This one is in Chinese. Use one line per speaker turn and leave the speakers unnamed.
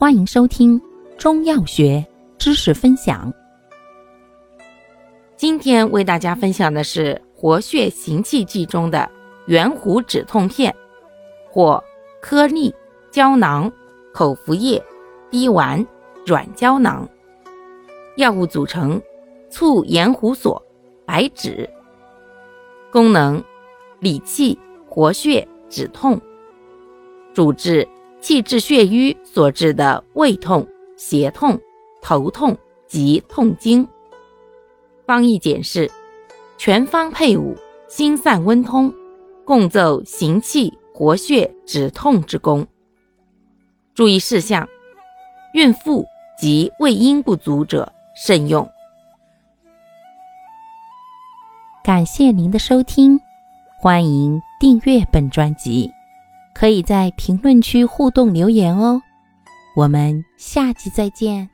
欢迎收听中药学知识分享。
今天为大家分享的是活血行气剂中的圆弧止痛片，或颗粒、胶囊、口服液、滴丸、软胶囊。药物组成：醋盐胡索、白芷。功能：理气、活血、止痛。主治气滞血瘀所致的胃痛、胁痛、头痛及痛经。方义简释：全方配伍，心散温通，共奏行气、活血、止痛之功。注意事项：孕妇及胃阴不足者慎用。
感谢您的收听，欢迎订阅本专辑。可以在评论区互动留言哦，我们下期再见。